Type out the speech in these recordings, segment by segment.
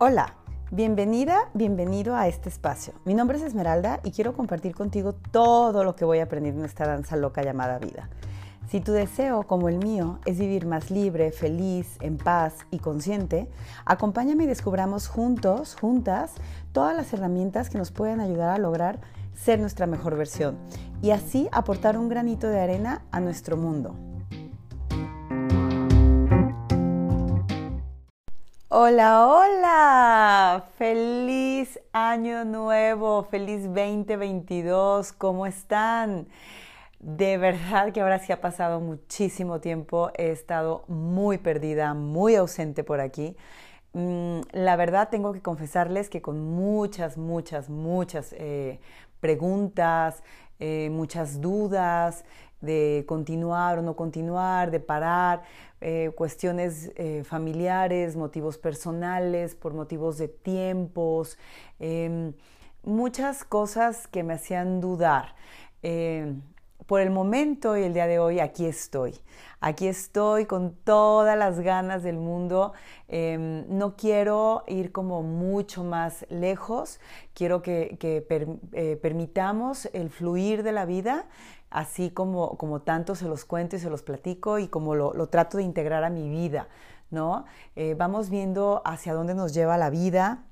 Hola, bienvenida, bienvenido a este espacio. Mi nombre es Esmeralda y quiero compartir contigo todo lo que voy a aprender en esta danza loca llamada vida. Si tu deseo, como el mío, es vivir más libre, feliz, en paz y consciente, acompáñame y descubramos juntos, juntas, todas las herramientas que nos pueden ayudar a lograr ser nuestra mejor versión y así aportar un granito de arena a nuestro mundo. Hola, hola, feliz año nuevo, feliz 2022, ¿cómo están? De verdad que ahora sí ha pasado muchísimo tiempo, he estado muy perdida, muy ausente por aquí. Mm, la verdad tengo que confesarles que con muchas, muchas, muchas eh, preguntas, eh, muchas dudas de continuar o no continuar, de parar, eh, cuestiones eh, familiares, motivos personales, por motivos de tiempos, em, muchas cosas que me hacían dudar. Em, por el momento y el día de hoy aquí estoy. Aquí estoy con todas las ganas del mundo. Em, no quiero ir como mucho más lejos. Quiero que, eh, permitamos el fluir de la vida así como, como tanto se los cuento y se los platico y como lo, trato de integrar a mi vida, ¿no? Eh, vamos viendo hacia dónde nos lleva la vida,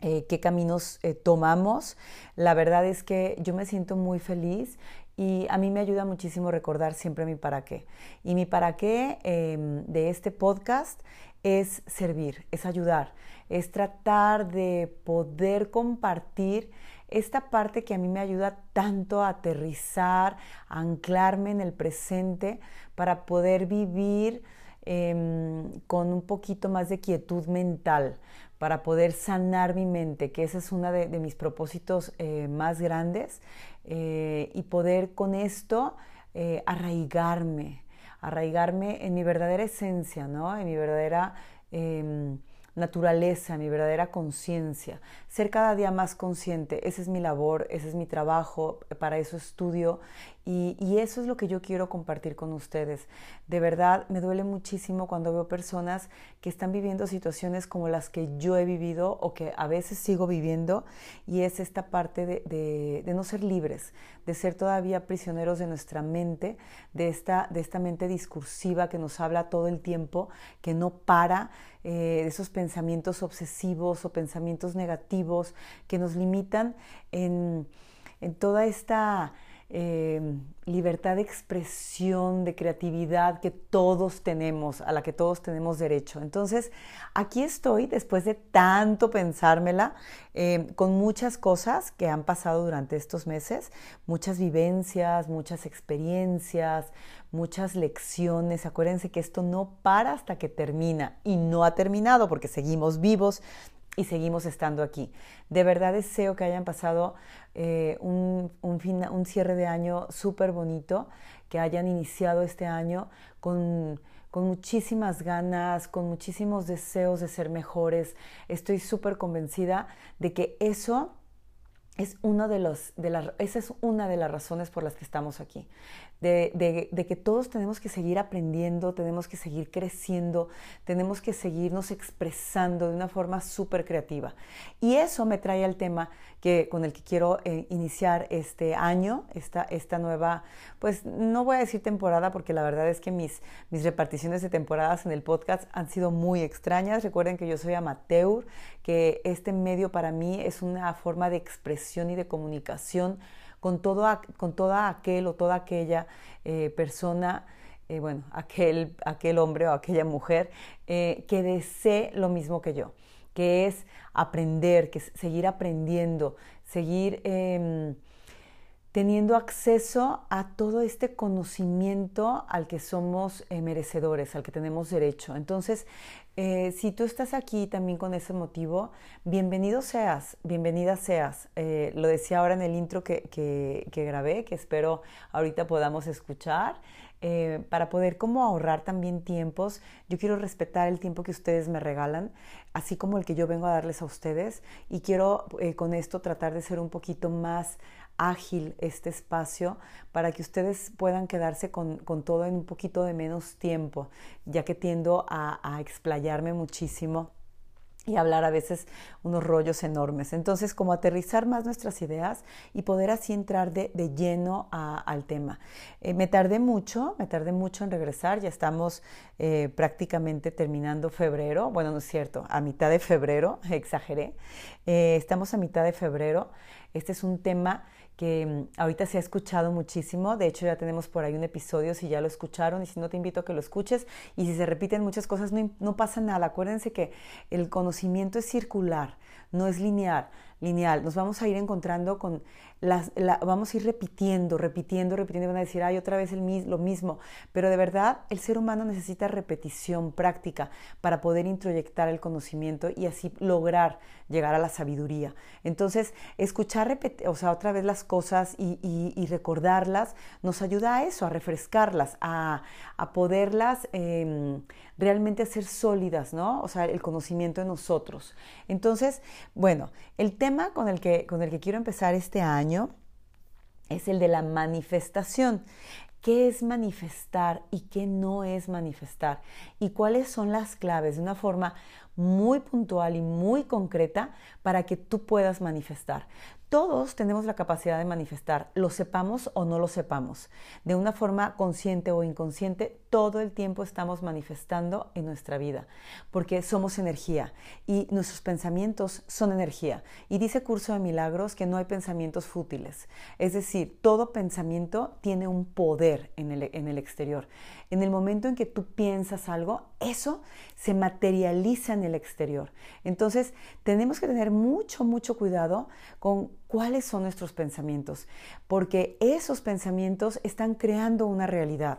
eh, qué caminos eh, tomamos. La verdad es que yo me siento muy feliz y a mí me ayuda muchísimo recordar siempre mi para qué. Y mi para qué em, de este podcast es servir, es ayudar, es tratar de poder compartir esta parte que a mí me ayuda tanto a aterrizar, a anclarme en el presente para poder vivir em, con un poquito más de quietud mental, para poder sanar mi mente, que ese es uno de, mis propósitos eh, más grandes, eh, y poder con esto eh, arraigarme, arraigarme en mi verdadera esencia, ¿no? en mi verdadera em, naturaleza, mi verdadera conciencia, ser cada día más consciente. Esa es mi labor, ese es mi trabajo, para eso estudio y, eso es lo que yo quiero compartir con ustedes. De verdad, me duele muchísimo cuando veo personas que están viviendo situaciones como las que yo he vivido o que a veces sigo viviendo y es esta parte de, no ser libres, de ser todavía prisioneros de nuestra mente, de esta, de esta mente discursiva que nos habla todo el tiempo, que no para, eh, esos pensamientos obsesivos o pensamientos negativos que nos limitan en, en toda esta Em, libertad de expresión, de creatividad que todos tenemos, a la que todos tenemos derecho. Entonces, aquí estoy después de tanto pensármela, em, con muchas cosas que han pasado durante estos meses, muchas vivencias, muchas experiencias, muchas lecciones. Acuérdense que esto no para hasta que termina y no ha terminado porque seguimos vivos y seguimos estando aquí. De verdad deseo que hayan pasado eh, un, un, cierre de año súper bonito, que hayan iniciado este año con, con muchísimas ganas, con muchísimos deseos de ser mejores. Estoy súper convencida de que eso es uno de los, de esa es una de las razones por las que estamos aquí de, que todos tenemos que seguir aprendiendo, tenemos que seguir creciendo, tenemos que seguirnos expresando de una forma súper creativa. Y eso me trae al tema que, con el que quiero eh, iniciar este año, esta, esta nueva, pues no voy a decir temporada porque la verdad es que mis, mis reparticiones de temporadas en el podcast han sido muy extrañas. Recuerden que yo soy amateur, que este medio para mí es una forma de expresión y de comunicación con, todo, con toda aquel o toda aquella eh, persona, eh, bueno, aquel, aquel hombre o aquella mujer eh, que desee lo mismo que yo, que es aprender, que es seguir aprendiendo, seguir em, teniendo acceso a todo este conocimiento al que somos merecedores, al que tenemos derecho. Entonces, eh, si tú estás aquí también con ese motivo, bienvenido seas, bienvenida seas. Eh, lo decía ahora en el intro que, que, grabé, que espero ahorita podamos escuchar. Eh, para poder como ahorrar también tiempos, yo quiero respetar el tiempo que ustedes me regalan, así como el que yo vengo a darles a ustedes, y quiero con esto tratar de ser un poquito más ágil este espacio para que ustedes puedan quedarse con, todo en un poquito de menos tiempo, ya que tiendo a, explayarme muchísimo y hablar a veces unos rollos enormes. Entonces, como aterrizar más nuestras ideas y poder así entrar de, lleno al tema. Eh, me tardé mucho, me tardé mucho en regresar, ya estamos eh, prácticamente terminando febrero, bueno, no es cierto, a mitad de febrero, exageré, eh, estamos a mitad de febrero, este es un tema que mm, ahorita se ha escuchado muchísimo. De hecho, ya tenemos por ahí un episodio si ya lo escucharon y si no te invito a que lo escuches. Y si se repiten muchas cosas, no, no pasa nada. Acuérdense que el conocimiento es circular, no es lineal lineal. Nos vamos a ir encontrando con las, vamos a ir repitiendo, repitiendo, repitiendo. Van a decir, ay, otra vez el, lo mismo. Pero de verdad, el ser humano necesita repetición, práctica, para poder introyectar el conocimiento y así lograr llegar a la sabiduría. Entonces, escuchar, o sea, otra vez las cosas y, recordarlas nos ayuda a eso, a refrescarlas, a, poderlas em, realmente ser sólidas, ¿no? O sea, el conocimiento de nosotros. Entonces, bueno, el tema con el que, con el que quiero empezar este año es el de la manifestación. ¿Qué es manifestar y qué no es manifestar? ¿Y cuáles son las claves de una forma muy puntual y muy concreta para que tú puedas manifestar? Todos tenemos la capacidad de manifestar, lo sepamos o no lo sepamos. De una forma consciente o inconsciente, todo el tiempo estamos manifestando en nuestra vida, porque somos energía y nuestros pensamientos son energía. Y dice Curso de Milagros que no hay pensamientos fútiles. Es decir, todo pensamiento tiene un poder en el, en el exterior. En el momento en que tú piensas algo, eso se materializa en el exterior. Entonces, tenemos que tener mucho, mucho cuidado con cuáles son nuestros pensamientos, porque esos pensamientos están creando una realidad.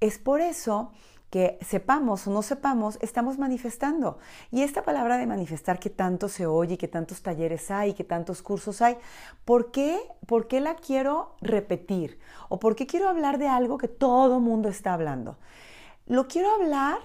Es por eso que sepamos o no sepamos, estamos manifestando. Y esta palabra de manifestar que tanto se oye, que tantos talleres hay, que tantos cursos hay, ¿por qué, ¿por qué la quiero repetir? ¿O por qué quiero hablar de algo que todo mundo está hablando? Lo quiero hablar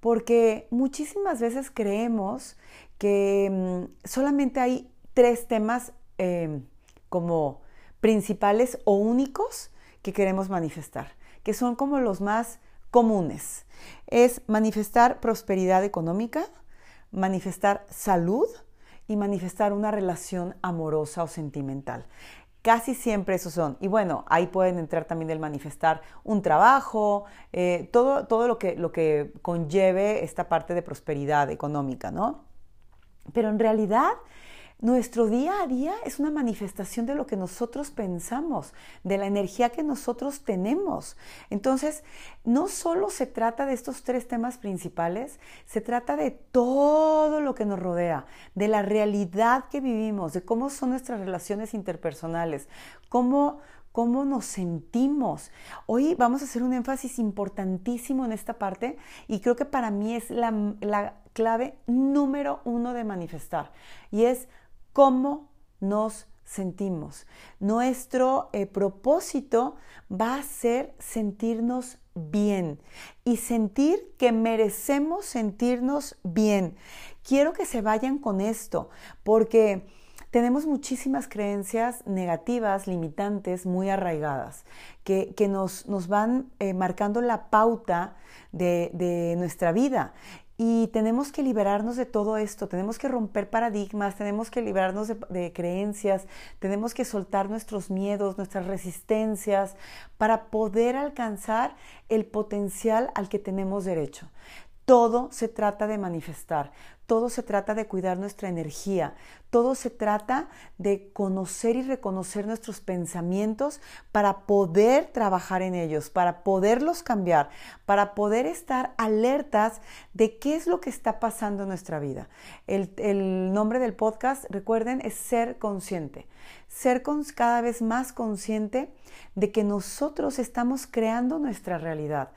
porque muchísimas veces creemos que mm, solamente hay tres temas em, como principales o únicos que queremos manifestar, que son como los más comunes. Es manifestar prosperidad económica, manifestar salud y manifestar una relación amorosa o sentimental. Casi siempre esos son. Y bueno, ahí pueden entrar también el manifestar un trabajo, eh, todo, todo lo, que, lo que conlleve esta parte de prosperidad económica, ¿no? Pero en realidad nuestro día a día es una manifestación de lo que nosotros pensamos, de la energía que nosotros tenemos. Entonces, no solo se trata de estos tres temas principales, se trata de todo lo que nos rodea, de la realidad que vivimos, de cómo son nuestras relaciones interpersonales, cómo, cómo nos sentimos. Hoy vamos a hacer un énfasis importantísimo en esta parte y creo que para mí es la, la clave número uno de manifestar y es cómo nos sentimos. Nuestro eh, propósito va a ser sentirnos bien y sentir que merecemos sentirnos bien. Quiero que se vayan con esto porque tenemos muchísimas creencias negativas, limitantes, muy arraigadas, que, nos, nos, van eh, marcando la pauta de, de nuestra vida. Y tenemos que liberarnos de todo esto, tenemos que romper paradigmas, tenemos que liberarnos de, creencias, tenemos que soltar nuestros miedos, nuestras resistencias para poder alcanzar el potencial al que tenemos derecho. Todo se trata de manifestar, todo se trata de cuidar nuestra energía, todo se trata de conocer y reconocer nuestros pensamientos para poder trabajar en ellos, para poderlos cambiar, para poder estar alertas de qué es lo que está pasando en nuestra vida. El, nombre del podcast, recuerden, es ser consciente. Ser cada vez más consciente de que nosotros estamos creando nuestra realidad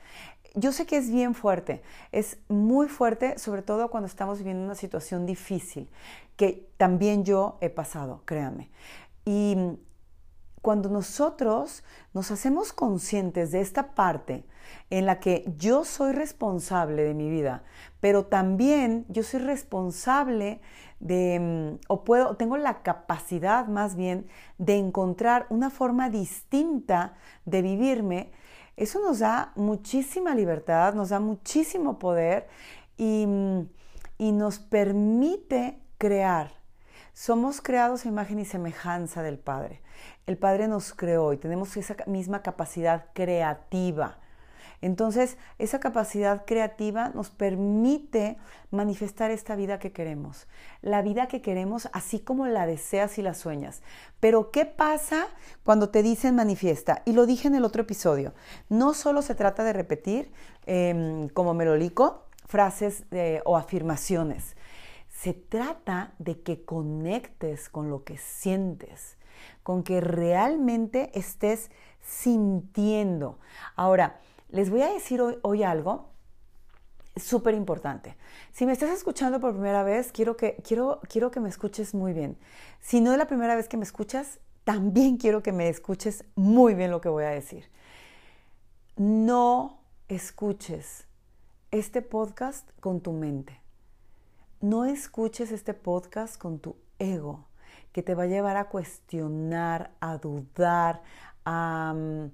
yo sé que es bien fuerte, es muy fuerte, sobre todo cuando estamos viviendo una situación difícil, que también yo he pasado, créanme. Y cuando nosotros nos hacemos conscientes de esta parte en la que yo soy responsable de mi vida, pero también yo soy responsable de, mm, o puedo, tengo la capacidad más bien de encontrar una forma distinta de vivirme, eso nos da muchísima libertad, nos da muchísimo poder y, y nos permite crear. Somos creados a imagen y semejanza del Padre. El Padre nos creó y tenemos esa misma capacidad creativa. Entonces, esa capacidad creativa nos permite manifestar esta vida que queremos, la vida que queremos así como la deseas y la sueñas. Pero, ¿qué pasa cuando te dicen manifiesta? Y lo dije en el otro episodio, no solo se trata de repetir em, como melolico frases o afirmaciones, se trata de que conectes con lo que sientes, con que realmente estés sintiendo. Ahora, les voy a decir hoy, algo súper importante. Si me estás escuchando por primera vez, quiero que, quiero, quiero que me escuches muy bien. Si no es la primera vez que me escuchas, también quiero que me escuches muy bien lo que voy a decir. No escuches este podcast con tu mente. No escuches este podcast con tu ego, que te va a llevar a cuestionar, a dudar, a, mm,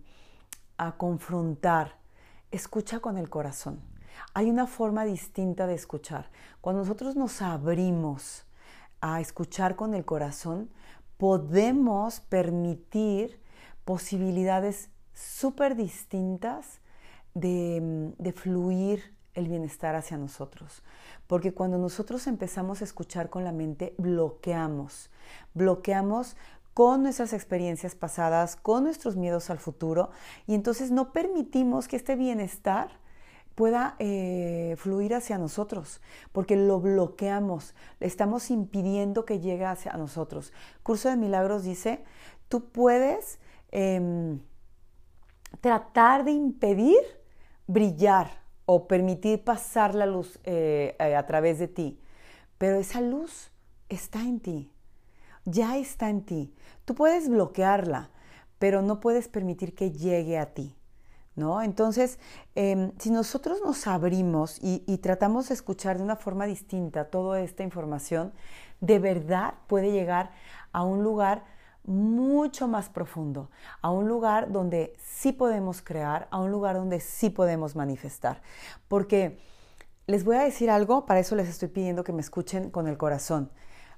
a confrontar escucha con el corazón. Hay una forma distinta de escuchar. Cuando nosotros nos abrimos a escuchar con el corazón, podemos permitir posibilidades súper distintas de, de, fluir el bienestar hacia nosotros. Porque cuando nosotros empezamos a escuchar con la mente, bloqueamos. Bloqueamos con nuestras experiencias pasadas, con nuestros miedos al futuro, y entonces no permitimos que este bienestar pueda eh, fluir hacia nosotros, porque lo bloqueamos, le estamos impidiendo que llegue hacia nosotros. Curso de Milagros dice, tú puedes em, tratar de impedir brillar o permitir pasar la luz eh, eh, a través de ti, pero esa luz está en ti ya está en ti. Tú puedes bloquearla, pero no puedes permitir que llegue a ti. ¿No? Entonces, em, si nosotros nos abrimos y, y, tratamos de escuchar de una forma distinta toda esta información, de verdad puede llegar a un lugar mucho más profundo, a un lugar donde sí podemos crear, a un lugar donde sí podemos manifestar. Porque les voy a decir algo, para eso les estoy pidiendo que me escuchen con el corazón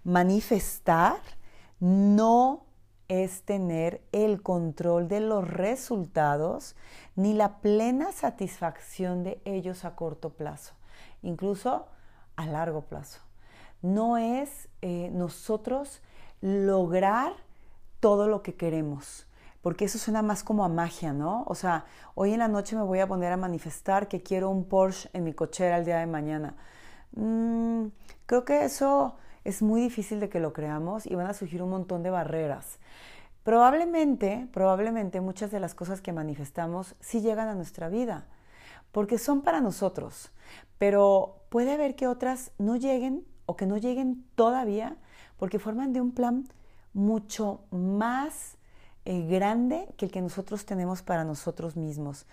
manifestar no es tener el control de los resultados ni la plena satisfacción de ellos a corto plazo, incluso a largo plazo. No es eh, nosotros lograr todo lo que queremos, porque eso suena más como a magia, ¿no? O sea, hoy en la noche me voy a poner a manifestar que quiero un Porsche en mi cochera el día de mañana. Mm, creo que eso es muy difícil de que lo creamos y van a surgir un montón de barreras. Probablemente, probablemente muchas de las cosas que manifestamos sí llegan a nuestra vida, porque son para nosotros, pero puede haber que otras no lleguen o que no lleguen todavía porque forman de un plan mucho más eh, grande que el que nosotros tenemos para nosotros mismos,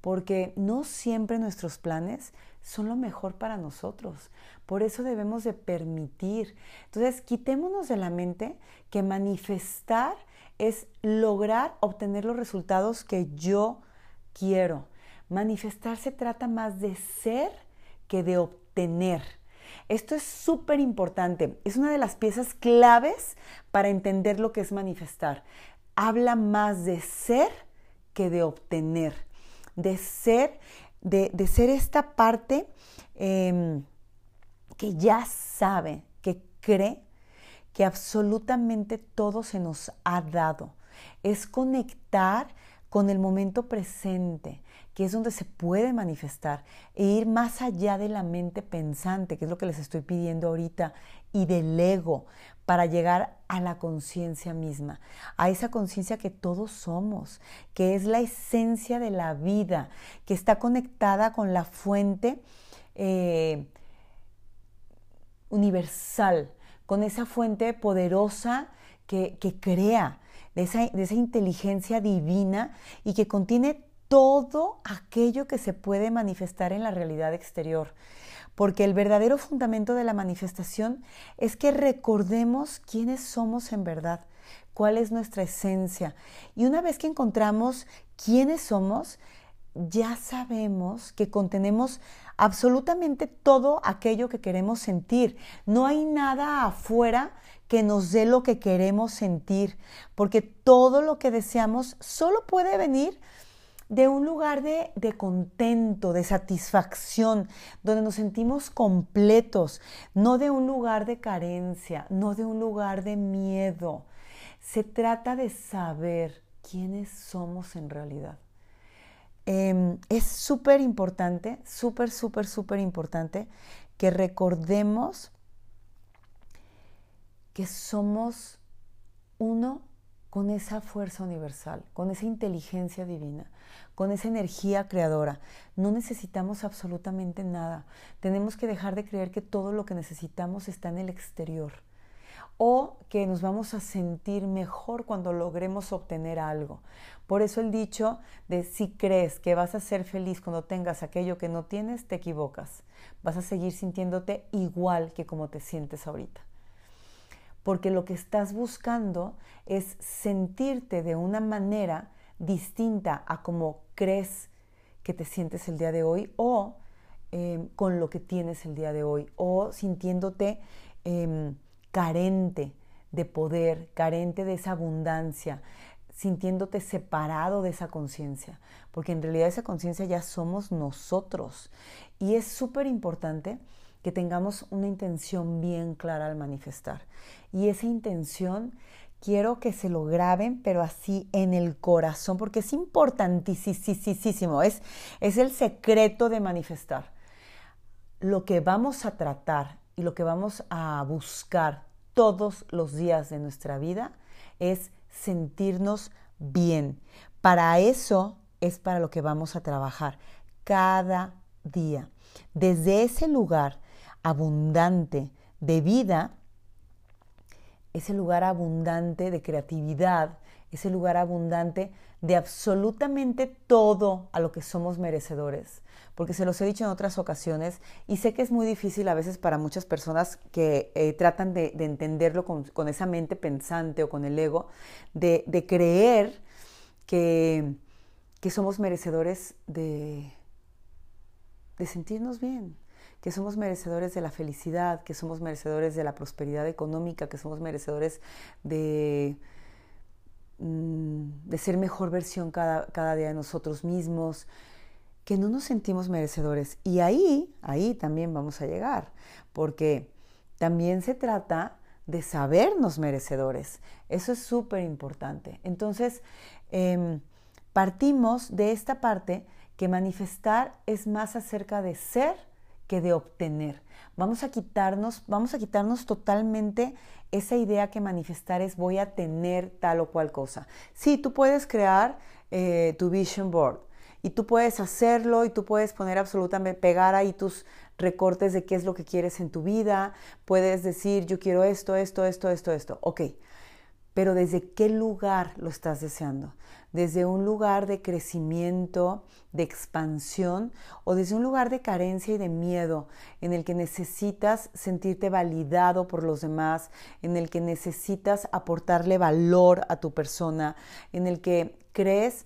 porque no siempre nuestros planes son lo mejor para nosotros. Por eso debemos de permitir. Entonces, quitémonos de la mente que manifestar es lograr obtener los resultados que yo quiero. Manifestar se trata más de ser que de obtener. Esto es súper importante. Es una de las piezas claves para entender lo que es manifestar. Habla más de ser que de obtener. De ser de, ser esta parte em, que ya sabe, que cree que absolutamente todo se nos ha dado. Es conectar con el momento presente, que es donde se puede manifestar, e ir más allá de la mente pensante, que es lo que les estoy pidiendo ahorita, y del ego, para llegar a la conciencia misma, a esa conciencia que todos somos, que es la esencia de la vida, que está conectada con la fuente eh, universal, con esa fuente poderosa que, crea, de esa, de esa inteligencia divina y que contiene todo aquello que se puede manifestar en la realidad exterior porque el verdadero fundamento de la manifestación es que recordemos quiénes somos en verdad, cuál es nuestra esencia. Y una vez que encontramos quiénes somos, ya sabemos que contenemos absolutamente todo aquello que queremos sentir. No hay nada afuera que nos dé lo que queremos sentir, porque todo lo que deseamos solo puede venir de un lugar de, de, contento, de satisfacción, donde nos sentimos completos, no de un lugar de carencia, no de un lugar de miedo. Se trata de saber quiénes somos en realidad. Em, es súper importante, súper, súper, súper importante que recordemos que somos uno con esa fuerza universal, con esa inteligencia divina, con esa energía creadora. No necesitamos absolutamente nada. Tenemos que dejar de creer que todo lo que necesitamos está en el exterior o que nos vamos a sentir mejor cuando logremos obtener algo. Por eso el dicho de si crees que vas a ser feliz cuando tengas aquello que no tienes, te equivocas. Vas a seguir sintiéndote igual que como te sientes ahorita. Porque lo que estás buscando es sentirte de una manera distinta a como crees que te sientes el día de hoy o eh, con lo que tienes el día de hoy o sintiéndote em, carente de poder, carente de esa abundancia, sintiéndote separado de esa conciencia, porque en realidad esa conciencia ya somos nosotros. Y es súper importante que tengamos una intención bien clara al manifestar. Y esa intención quiero que se lo graben, pero así en el corazón, porque es importantísimo, es, es el secreto de manifestar. Lo que vamos a tratar y lo que vamos a buscar todos los días de nuestra vida es sentirnos bien. Para eso es para lo que vamos a trabajar cada día. Desde ese lugar abundante de vida, ese lugar abundante de creatividad, ese lugar abundante de absolutamente todo a lo que somos merecedores. Porque se los he dicho en otras ocasiones y sé que es muy difícil a veces para muchas personas que eh, tratan de, entenderlo con, esa mente pensante o con el ego, de, creer que, que, somos merecedores de, de sentirnos bien, que somos merecedores de la felicidad, que somos merecedores de la prosperidad económica, que somos merecedores de, de ser mejor versión cada, cada día de nosotros mismos, que no nos sentimos merecedores. Y ahí, ahí también vamos a llegar, porque también se trata de sabernos merecedores. Eso es súper importante. Entonces, em, partimos de esta parte que manifestar es más acerca de ser que de obtener. Vamos a quitarnos, vamos a quitarnos totalmente esa idea que manifestar es voy a tener tal o cual cosa. Sí, tú puedes crear eh, tu vision board y tú puedes hacerlo y tú puedes poner absolutamente, pegar ahí tus recortes de qué es lo que quieres en tu vida. Puedes decir, yo quiero esto, esto, esto, esto, esto. Ok, pero ¿desde qué lugar lo estás deseando? ¿Desde un lugar de crecimiento, de expansión o desde un lugar de carencia y de miedo en el que necesitas sentirte validado por los demás, en el que necesitas aportarle valor a tu persona, en el que crees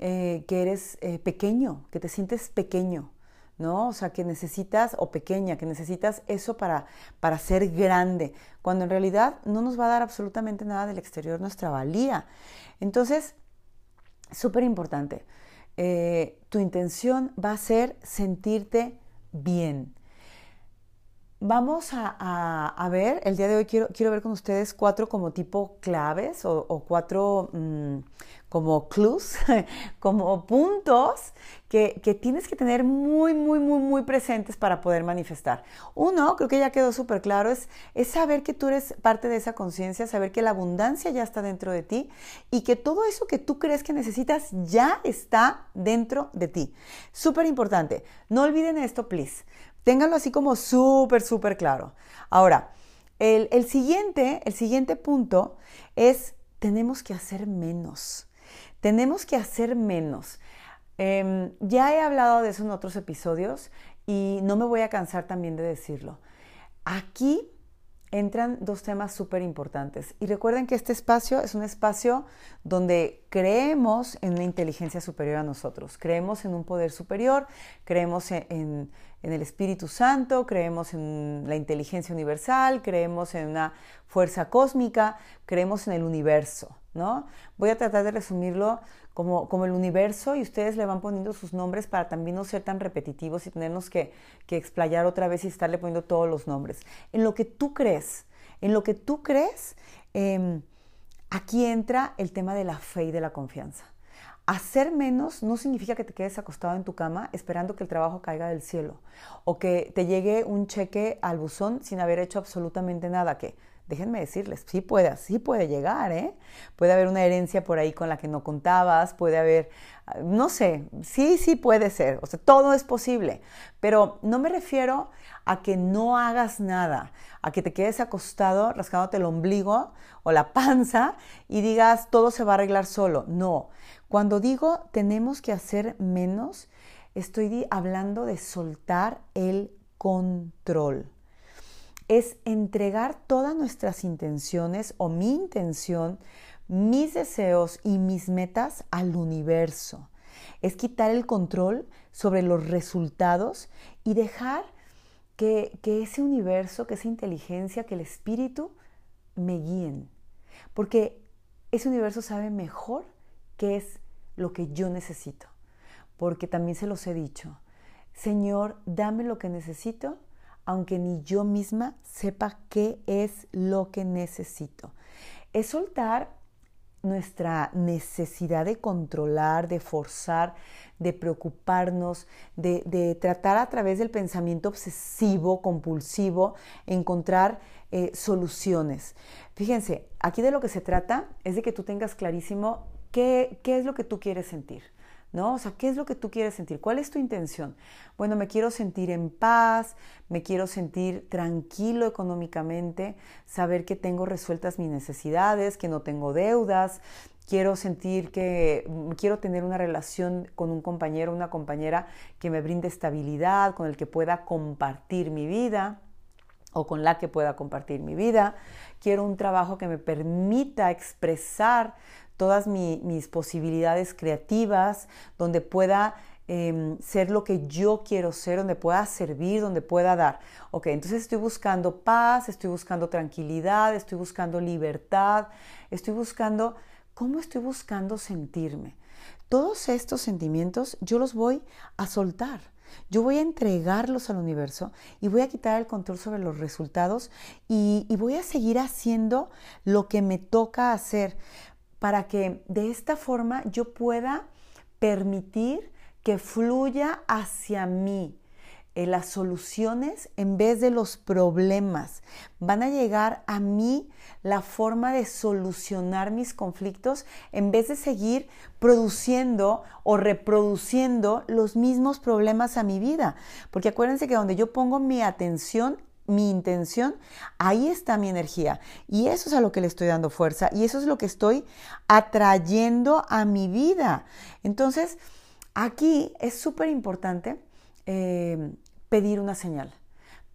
eh, que eres eh, pequeño, que te sientes pequeño? ¿No? O sea, que necesitas, o pequeña, que necesitas eso para, para ser grande, cuando en realidad no nos va a dar absolutamente nada del exterior nuestra valía. Entonces, súper importante, eh, tu intención va a ser sentirte bien. Vamos a, ver, el día de hoy quiero, quiero ver con ustedes cuatro como tipo claves o, cuatro mm, como clues, como puntos que, tienes que tener muy, muy, muy, muy presentes para poder manifestar. Uno, creo que ya quedó súper claro, es, es saber que tú eres parte de esa conciencia, saber que la abundancia ya está dentro de ti y que todo eso que tú crees que necesitas ya está dentro de ti. Súper importante. No olviden esto, please. Ténganlo así como súper, súper claro. Ahora, el, siguiente, el siguiente punto es, tenemos que hacer menos. Tenemos que hacer menos. Em, ya he hablado de eso en otros episodios y no me voy a cansar también de decirlo. Aquí entran dos temas súper importantes. Y recuerden que este espacio es un espacio donde creemos en una inteligencia superior a nosotros, creemos en un poder superior, creemos en, en el Espíritu Santo, creemos en la inteligencia universal, creemos en una fuerza cósmica, creemos en el universo, ¿no? Voy a tratar de resumirlo como, como el universo y ustedes le van poniendo sus nombres para también no ser tan repetitivos y tenernos que, que explayar otra vez y estarle poniendo todos los nombres. En lo que tú crees, en lo que tú crees, em, aquí entra el tema de la fe y de la confianza. Hacer menos no significa que te quedes acostado en tu cama esperando que el trabajo caiga del cielo o que te llegue un cheque al buzón sin haber hecho absolutamente nada, que déjenme decirles, sí puede, sí puede llegar, ¿eh? Puede haber una herencia por ahí con la que no contabas, puede haber, no sé, sí, sí puede ser, o sea, todo es posible, pero no me refiero a que no hagas nada, a que te quedes acostado rascándote el ombligo o la panza y digas, todo se va a arreglar solo. No, cuando digo tenemos que hacer menos, estoy hablando de soltar el control es entregar todas nuestras intenciones o mi intención, mis deseos y mis metas al universo. Es quitar el control sobre los resultados y dejar que, ese universo, que esa inteligencia, que el espíritu me guíen. Porque ese universo sabe mejor qué es lo que yo necesito. Porque también se los he dicho, Señor, dame lo que necesito aunque ni yo misma sepa qué es lo que necesito. Es soltar nuestra necesidad de controlar, de forzar, de preocuparnos, de, tratar a través del pensamiento obsesivo, compulsivo, encontrar eh, soluciones. Fíjense, aquí de lo que se trata es de que tú tengas clarísimo qué, qué es lo que tú quieres sentir. ¿no? O sea, ¿qué es lo que tú quieres sentir? ¿Cuál es tu intención? Bueno, me quiero sentir en paz, me quiero sentir tranquilo económicamente, saber que tengo resueltas mis necesidades, que no tengo deudas, quiero sentir que mm, quiero tener una relación con un compañero, una compañera que me brinde estabilidad, con el que pueda compartir mi vida o con la que pueda compartir mi vida. Quiero un trabajo que me permita expresar todas mis posibilidades creativas, donde pueda em, ser lo que yo quiero ser, donde pueda servir, donde pueda dar. Ok, entonces estoy buscando paz, estoy buscando tranquilidad, estoy buscando libertad, estoy buscando, ¿cómo estoy buscando sentirme? Todos estos sentimientos yo los voy a soltar. Yo voy a entregarlos al universo y voy a quitar el control sobre los resultados y, y voy a seguir haciendo lo que me toca hacer para que de esta forma yo pueda permitir que fluya hacia mí eh, las soluciones en vez de los problemas. Van a llegar a mí la forma de solucionar mis conflictos en vez de seguir produciendo o reproduciendo los mismos problemas a mi vida. Porque acuérdense que donde yo pongo mi atención, mi intención, ahí está mi energía. Y eso es a lo que le estoy dando fuerza y eso es lo que estoy atrayendo a mi vida. Entonces, aquí es súper importante eh, pedir una señal.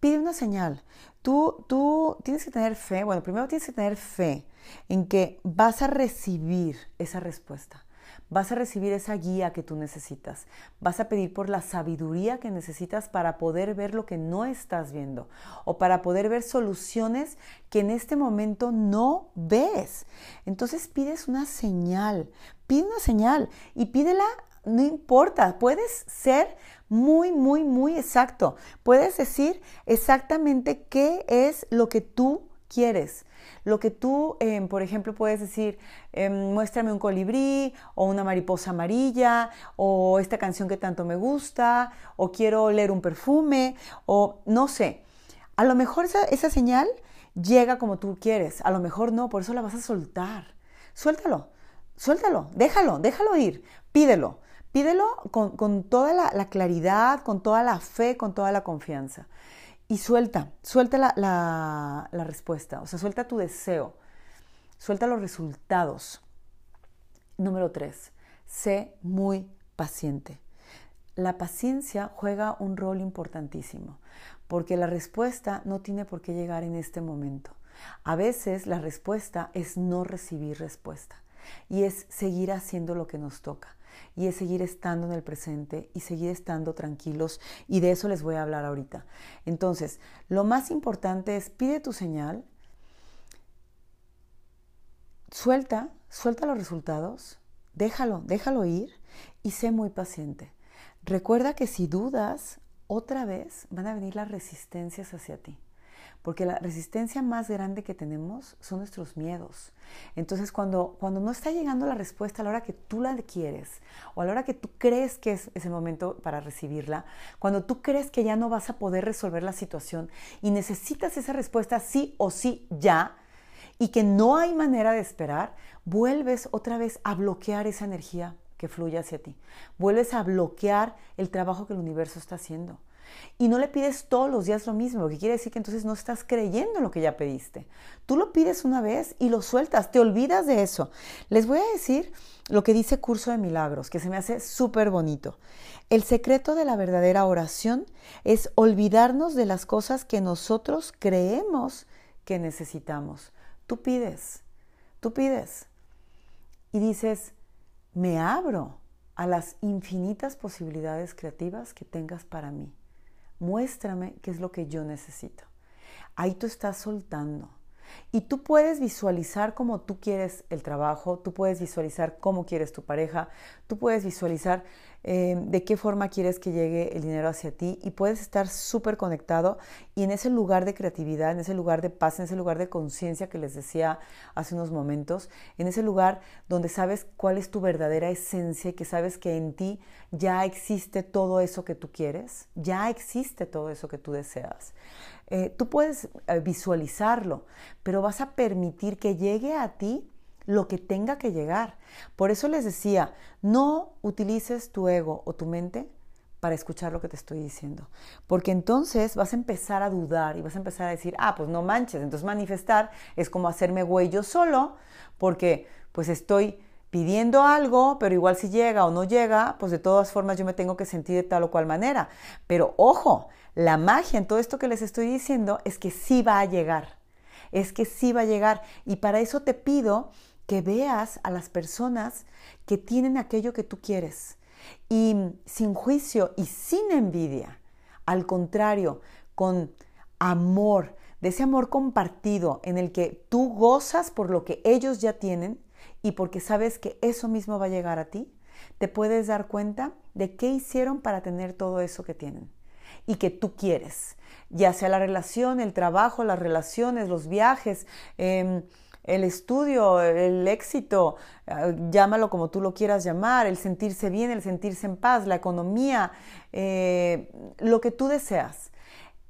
Pide una señal. Tú, tú tienes que tener fe, bueno, primero tienes que tener fe en que vas a recibir esa respuesta vas a recibir esa guía que tú necesitas. Vas a pedir por la sabiduría que necesitas para poder ver lo que no estás viendo o para poder ver soluciones que en este momento no ves. Entonces pides una señal, pide una señal y pídela, no importa, puedes ser muy, muy, muy exacto. Puedes decir exactamente qué es lo que tú quieres. Lo que tú, em, por ejemplo, puedes decir, em, muéstrame un colibrí o una mariposa amarilla o esta canción que tanto me gusta o quiero oler un perfume o no sé. A lo mejor esa, esa señal llega como tú quieres, a lo mejor no, por eso la vas a soltar. Suéltalo, suéltalo, déjalo, déjalo ir, pídelo. Pídelo con, toda la claridad, con toda la fe, con toda la confianza y suelta, suelta la, respuesta, o sea, suelta tu deseo, suelta los resultados. Número tres, sé muy paciente. la paciencia juega un rol importantísimo, porque la respuesta no tiene por qué llegar en este momento. A veces la respuesta es no recibir respuesta y es seguir haciendo lo que nos toca y es seguir estando en el presente y seguir estando tranquilos y de eso les voy a hablar ahorita. Entonces, lo más importante es pide tu señal, suelta, suelta los resultados, déjalo, déjalo ir y sé muy paciente. Recuerda que si dudas, otra vez van a venir las resistencias hacia ti. Porque la resistencia más grande que tenemos son nuestros miedos. Entonces, cuando, cuando no está llegando la respuesta a la hora que tú la quieres o a la hora que tú crees que es ese momento para recibirla, cuando tú crees que ya no vas a poder resolver la situación y necesitas esa respuesta sí o sí ya, y que no hay manera de esperar, vuelves otra vez a bloquear esa energía que fluye hacia ti. Vuelves a bloquear el trabajo que el universo está haciendo. Y no le pides todos los días lo mismo, que quiere decir que entonces no estás creyendo en lo que ya pediste. Tú lo pides una vez y lo sueltas, te olvidas de eso. Les voy a decir lo que dice Curso de Milagros, que se me hace súper bonito. El secreto de la verdadera oración es olvidarnos de las cosas que nosotros creemos que necesitamos. Tú pides, tú pides. Y dices, me abro a las infinitas posibilidades creativas que tengas para mí. Muéstrame qué es lo que yo necesito. Ahí tú estás soltando. Y tú puedes visualizar cómo tú quieres el trabajo, tú puedes visualizar cómo quieres tu pareja, tú puedes visualizar eh, de qué forma quieres que llegue el dinero hacia ti y puedes estar súper conectado y en ese lugar de creatividad, en ese lugar de paz, en ese lugar de conciencia que les decía hace unos momentos, en ese lugar donde sabes cuál es tu verdadera esencia y que sabes que en ti ya existe todo eso que tú quieres, ya existe todo eso que tú deseas. Eh, tú puedes eh, visualizarlo, pero vas a permitir que llegue a ti lo que tenga que llegar. Por eso les decía, no utilices tu ego o tu mente para escuchar lo que te estoy diciendo. Porque entonces vas a empezar a dudar y vas a empezar a decir, ah, pues no manches, entonces manifestar es como hacerme güey yo solo, porque pues estoy pidiendo algo, pero igual si llega o no llega, pues de todas formas yo me tengo que sentir de tal o cual manera. Pero ojo, la magia en todo esto que les estoy diciendo es que sí va a llegar, es que sí va a llegar. Y para eso te pido que veas a las personas que tienen aquello que tú quieres y sin juicio y sin envidia. Al contrario, con amor, de ese amor compartido en el que tú gozas por lo que ellos ya tienen y porque sabes que eso mismo va a llegar a ti, te puedes dar cuenta de qué hicieron para tener todo eso que tienen y que tú quieres, ya sea la relación, el trabajo, las relaciones, los viajes, eh, el estudio, el éxito, eh, llámalo como tú lo quieras llamar, el sentirse bien, el sentirse en paz, la economía, eh, lo que tú deseas.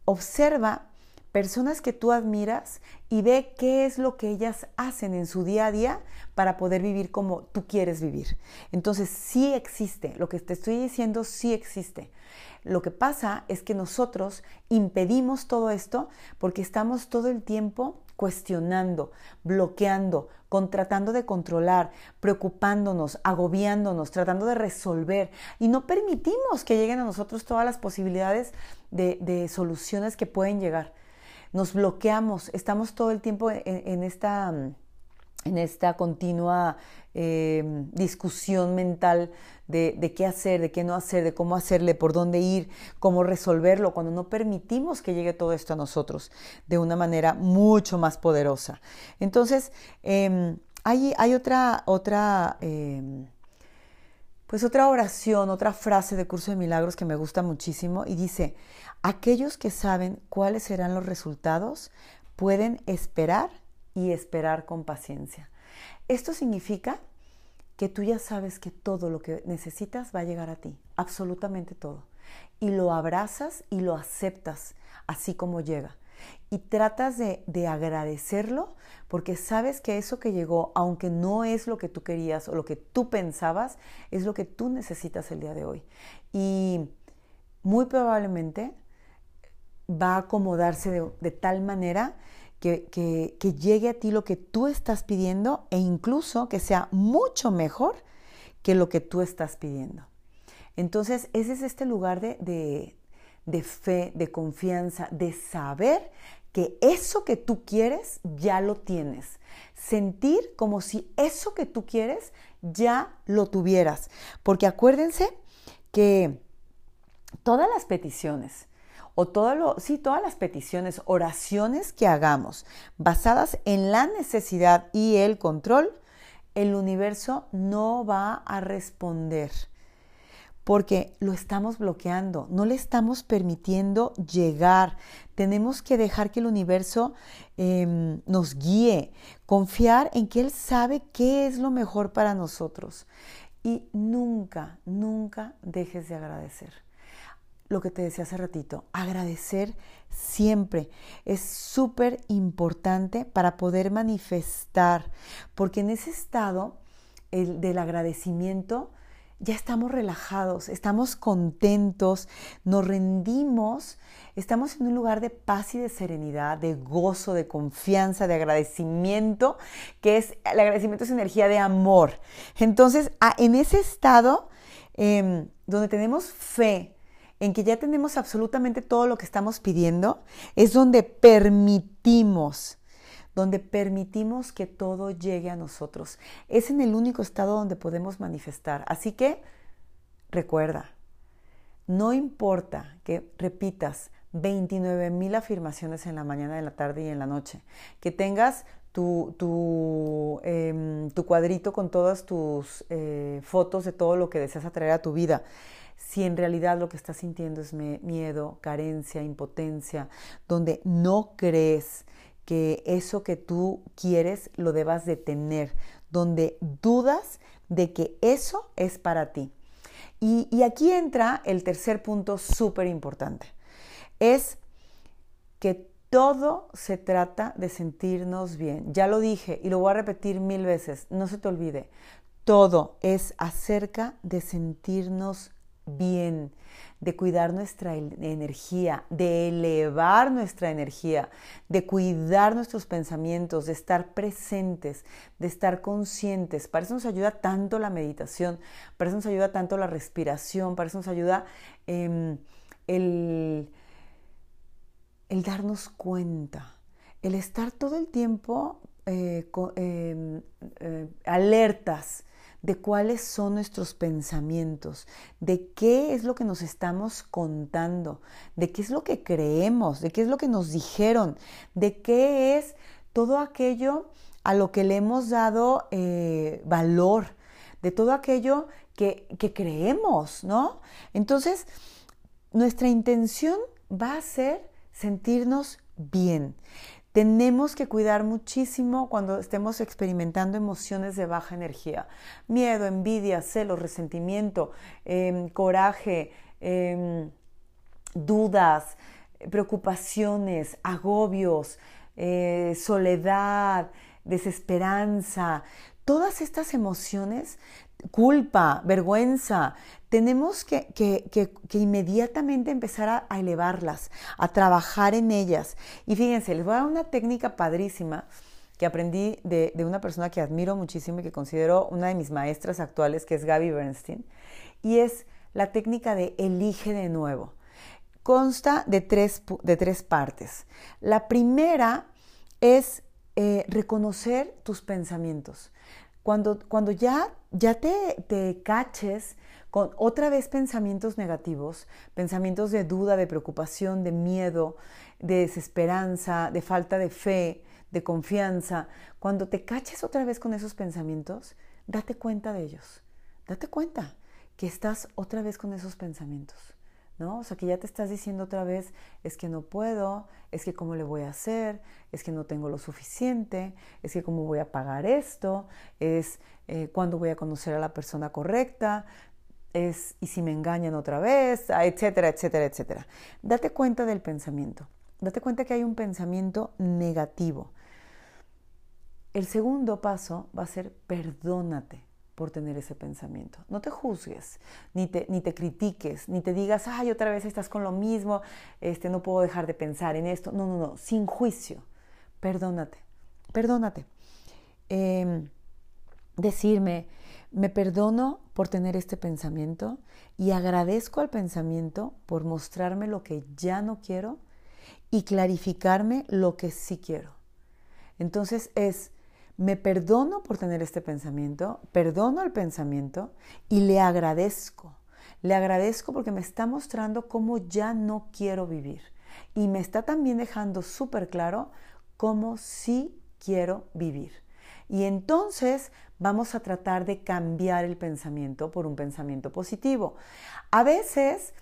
Observa personas que tú admiras y ve qué es lo que ellas hacen en su día a día para poder vivir como tú quieres vivir. Entonces sí existe, lo que te estoy diciendo sí existe. Lo que pasa es que nosotros impedimos todo esto porque estamos todo el tiempo cuestionando, bloqueando, tratando de controlar, preocupándonos, agobiándonos, tratando de resolver y no permitimos que lleguen a nosotros todas las posibilidades de, soluciones que pueden llegar. Nos bloqueamos, estamos todo el tiempo en esta en esta continua eh, discusión mental de, qué hacer, de qué no hacer, de cómo hacerle, por dónde ir, cómo resolverlo, cuando no permitimos que llegue todo esto a nosotros de una manera mucho más poderosa. Entonces, em, hay, hay, otra, otra, em, pues otra oración, otra frase de Curso de Milagros que me gusta muchísimo y dice, aquellos que saben cuáles serán los resultados pueden esperar y esperar con paciencia. Esto significa que tú ya sabes que todo lo que necesitas va a llegar a ti, absolutamente todo. Y lo abrazas y lo aceptas así como llega. Y tratas de, agradecerlo porque sabes que eso que llegó, aunque no es lo que tú querías o lo que tú pensabas, es lo que tú necesitas el día de hoy. Y muy probablemente va a acomodarse de tal manera que, llegue a ti lo que tú estás pidiendo e incluso que sea mucho mejor que lo que tú estás pidiendo. Entonces, ese es este lugar de, de fe, de confianza, de saber que eso que tú quieres ya lo tienes. Sentir como si eso que tú quieres ya lo tuvieras. Porque acuérdense que todas las peticiones, o todo lo, sí, todas las peticiones, oraciones que hagamos basadas en la necesidad y el control, el universo no va a responder porque lo estamos bloqueando, no le estamos permitiendo llegar. Tenemos que dejar que el universo em, nos guíe, confiar en que Él sabe qué es lo mejor para nosotros. Y nunca, nunca dejes de agradecer. Lo que te decía hace ratito, agradecer siempre es súper importante para poder manifestar, porque en ese estado el, del agradecimiento, ya estamos relajados, estamos contentos, nos rendimos, estamos en un lugar de paz y de serenidad, de gozo, de confianza, de agradecimiento, que es, el agradecimiento es energía de amor. Entonces, en ese estado em, donde tenemos fe, en que ya tenemos absolutamente todo lo que estamos pidiendo, es donde permitimos donde permitimos que todo llegue a nosotros. Es en el único estado donde podemos manifestar. Así que recuerda, no importa que repitas 29 mil afirmaciones en la mañana, en la tarde y en la noche, que tengas tu, tu, em, cuadrito con todas tus eh, fotos de todo lo que deseas atraer a tu vida. Si en realidad lo que estás sintiendo es miedo, carencia, impotencia, donde no crees que eso que tú quieres lo debas de tener, donde dudas de que eso es para ti. Y, aquí entra el tercer punto súper importante. Es que todo se trata de sentirnos bien. Ya lo dije y lo voy a repetir mil veces, no se te olvide. Todo es acerca de sentirnos bien, de cuidar nuestra energía, de elevar nuestra energía, de cuidar nuestros pensamientos, de estar presentes, de estar conscientes. Para eso nos ayuda tanto la meditación, para eso nos ayuda tanto la respiración, para eso nos ayuda em, el, el, darnos cuenta, el estar todo el tiempo eh, em, eh, alertas de cuáles son nuestros pensamientos, de qué es lo que nos estamos contando, de qué es lo que creemos, de qué es lo que nos dijeron, de qué es todo aquello a lo que le hemos dado eh, valor, de todo aquello que, que creemos, ¿no? Entonces, nuestra intención va a ser sentirnos bien. Tenemos que cuidar muchísimo cuando estemos experimentando emociones de baja energía. Miedo, envidia, celo, resentimiento, em, coraje, em, dudas, preocupaciones, agobios, eh, soledad, desesperanza. Todas estas emociones culpa, vergüenza, tenemos que, inmediatamente empezar a, elevarlas, a trabajar en ellas. Y fíjense, les voy a dar una técnica padrísima que aprendí de, una persona que admiro muchísimo y que considero una de mis maestras actuales, que es Gaby Bernstein, y es la técnica de elige de nuevo. Consta de tres, de tres partes. La primera es eh, reconocer tus pensamientos. Cuando, cuando ya, ya te, te caches con otra vez pensamientos negativos, pensamientos de duda, de preocupación, de miedo, de desesperanza, de falta de fe, de confianza, cuando te caches otra vez con esos pensamientos, date cuenta de ellos. Date cuenta que estás otra vez con esos pensamientos. ¿No? O sea, que ya te estás diciendo otra vez, es que no puedo, es que cómo le voy a hacer, es que no tengo lo suficiente, es que cómo voy a pagar esto, es eh, cuándo voy a conocer a la persona correcta, es y si me engañan otra vez, ah, etcétera, etcétera, etcétera. Date cuenta del pensamiento, date cuenta que hay un pensamiento negativo. El segundo paso va a ser perdónate por tener ese pensamiento. No te juzgues, ni te, ni te critiques, ni te digas, ay, otra vez estás con lo mismo, este, no puedo dejar de pensar en esto. No, no, no, sin juicio. Perdónate, perdónate. Em, decirme, Me perdono por tener este pensamiento y agradezco al pensamiento por mostrarme lo que ya no quiero y clarificarme lo que sí quiero. Entonces es, me perdono por tener este pensamiento, perdono el pensamiento y le agradezco. Le agradezco porque me está mostrando cómo ya no quiero vivir. Y me está también dejando súper claro cómo sí quiero vivir. Y entonces vamos a tratar de cambiar el pensamiento por un pensamiento positivo. A veces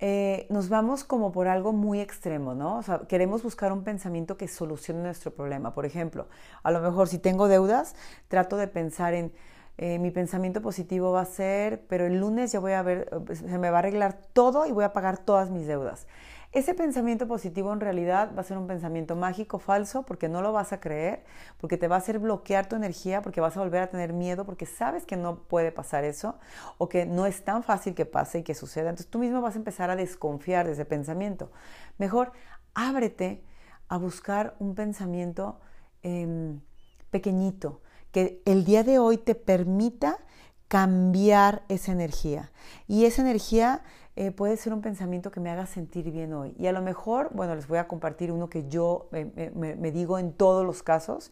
eh, nos vamos como por algo muy extremo, ¿no? O sea, queremos buscar un pensamiento que solucione nuestro problema. Por ejemplo, a lo mejor si tengo deudas, trato de pensar en, eh, mi pensamiento positivo va a ser, pero el lunes ya voy a ver, se me va a arreglar todo y voy a pagar todas mis deudas. Ese pensamiento positivo en realidad va a ser un pensamiento mágico, falso, porque no lo vas a creer, porque te va a hacer bloquear tu energía, porque vas a volver a tener miedo, porque sabes que no puede pasar eso, o que no es tan fácil que pase y que suceda. Entonces tú mismo vas a empezar a desconfiar de ese pensamiento. Mejor ábrete a buscar un pensamiento em, pequeñito, que el día de hoy te permita cambiar esa energía. Y esa energía eh, puede ser un pensamiento que me haga sentir bien hoy. Y a lo mejor, bueno, les voy a compartir uno que yo me, digo en todos los casos,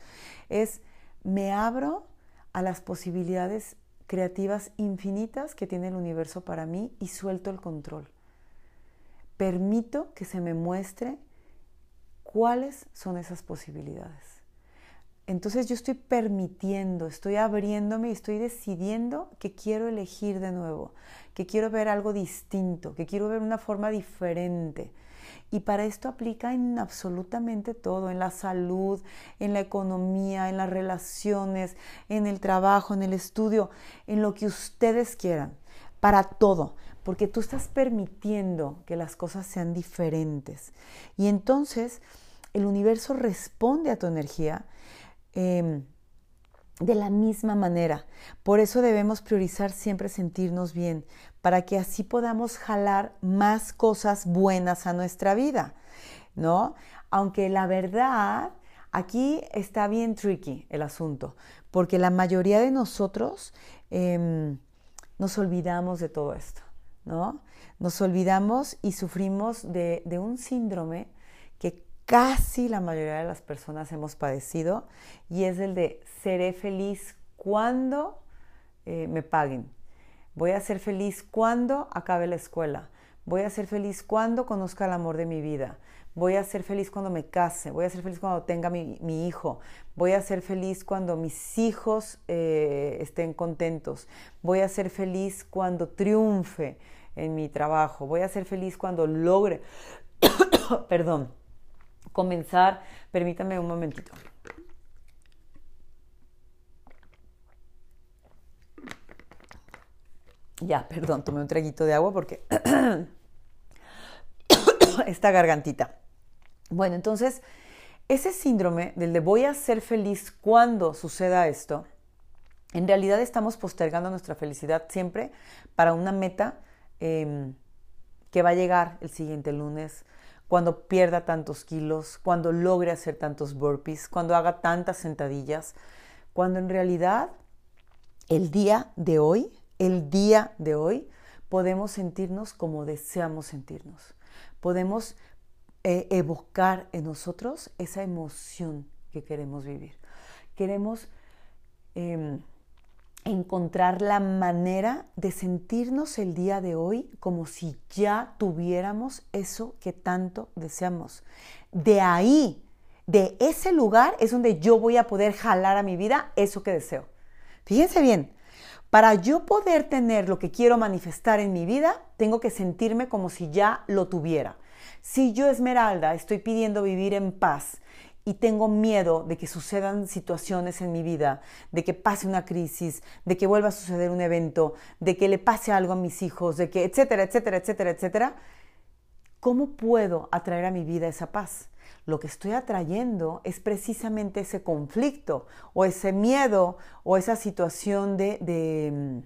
es me abro a las posibilidades creativas infinitas que tiene el universo para mí y suelto el control. Permito que se me muestre cuáles son esas posibilidades. Entonces yo estoy permitiendo, estoy abriéndome y estoy decidiendo que quiero elegir de nuevo, que quiero ver algo distinto, que quiero ver una forma diferente. Y para esto aplica en absolutamente todo, en la salud, en la economía, en las relaciones, en el trabajo, en el estudio, en lo que ustedes quieran, para todo, porque tú estás permitiendo que las cosas sean diferentes. Y entonces el universo responde a tu energía Em, de la misma manera. Por eso debemos priorizar siempre sentirnos bien, para que así podamos jalar más cosas buenas a nuestra vida, ¿no? Aunque la verdad, aquí está bien tricky el asunto, porque la mayoría de nosotros em, nos olvidamos de todo esto, ¿no? Nos olvidamos y sufrimos de, un síndrome casi la mayoría de las personas hemos padecido y es el de seré feliz cuando eh, me paguen. Voy a ser feliz cuando acabe la escuela. Voy a ser feliz cuando conozca el amor de mi vida. Voy a ser feliz cuando me case. Voy a ser feliz cuando tenga mi, hijo. Voy a ser feliz cuando mis hijos eh, estén contentos. Voy a ser feliz cuando triunfe en mi trabajo. Voy a ser feliz cuando logre, perdón, comenzar, permítame un momentito. Ya, perdón, tomé un traguito de agua porque esta gargantita. Bueno, entonces, ese síndrome del de voy a ser feliz cuando suceda esto, en realidad estamos postergando nuestra felicidad siempre para una meta em, que va a llegar el siguiente lunes, cuando pierda tantos kilos, cuando logre hacer tantos burpees, cuando haga tantas sentadillas, cuando en realidad el día de hoy, el día de hoy, podemos sentirnos como deseamos sentirnos. Podemos eh, evocar en nosotros esa emoción que queremos vivir. Queremos em, encontrar la manera de sentirnos el día de hoy como si ya tuviéramos eso que tanto deseamos. De ahí, de ese lugar es donde yo voy a poder jalar a mi vida eso que deseo. Fíjense bien, para yo poder tener lo que quiero manifestar en mi vida, tengo que sentirme como si ya lo tuviera. Si yo, Esmeralda, estoy pidiendo vivir en paz y tengo miedo de que sucedan situaciones en mi vida, de que pase una crisis, de que vuelva a suceder un evento, de que le pase algo a mis hijos, de que, etcétera, etcétera, etcétera, etcétera, ¿cómo puedo atraer a mi vida esa paz? Lo que estoy atrayendo es precisamente ese conflicto o ese miedo o esa situación de, de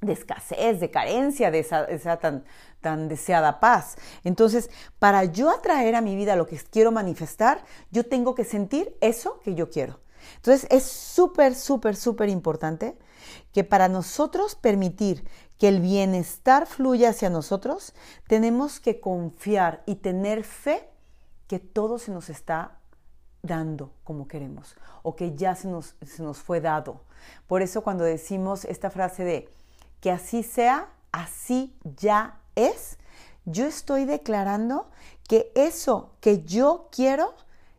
de escasez, de carencia, de esa, tan, tan, deseada paz. Entonces, para yo atraer a mi vida lo que quiero manifestar, yo tengo que sentir eso que yo quiero. Entonces es súper, súper, súper importante que para nosotros permitir que el bienestar fluya hacia nosotros, tenemos que confiar y tener fe que todo se nos está dando como queremos o que ya se nos, se nos fue dado. Por eso cuando decimos esta frase de que así sea, así ya es, yo estoy declarando que eso que yo quiero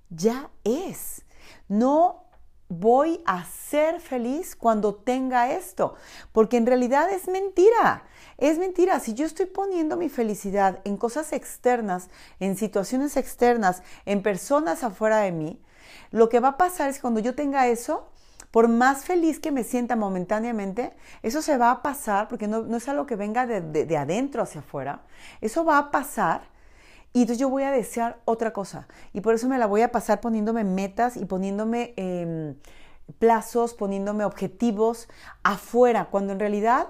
ya es. No voy a ser feliz cuando tenga esto, porque en realidad es mentira. Es mentira, si yo estoy poniendo mi felicidad en cosas externas, en situaciones externas, en personas afuera de mí, lo que va a pasar es cuando yo tenga eso, por más feliz que me sienta momentáneamente, eso se va a pasar, porque no, es algo que venga de, adentro hacia afuera, eso va a pasar y entonces yo voy a desear otra cosa. Y por eso me la voy a pasar poniéndome metas y poniéndome em, plazos, poniéndome objetivos afuera, cuando en realidad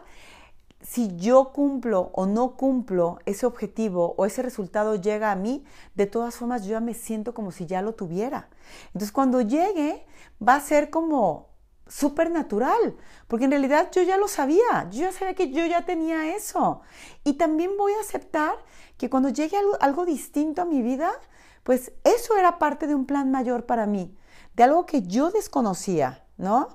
si yo cumplo o no cumplo ese objetivo o ese resultado llega a mí, de todas formas yo ya me siento como si ya lo tuviera. Entonces cuando llegue va a ser como súper natural, porque en realidad yo ya lo sabía, yo ya sabía que yo ya tenía eso. Y también voy a aceptar que cuando llegue algo, distinto a mi vida, pues eso era parte de un plan mayor para mí, de algo que yo desconocía, ¿no?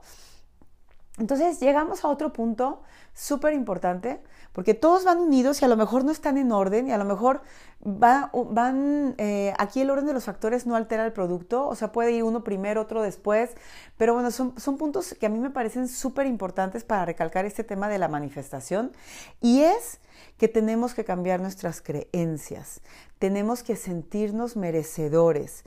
Entonces llegamos a otro punto súper importante, porque todos van unidos y a lo mejor no están en orden y a lo mejor van, eh, aquí el orden de los factores no altera el producto, o sea, puede ir uno primero, otro después, pero bueno, son, son puntos que a mí me parecen súper importantes para recalcar este tema de la manifestación y es que tenemos que cambiar nuestras creencias, tenemos que sentirnos merecedores.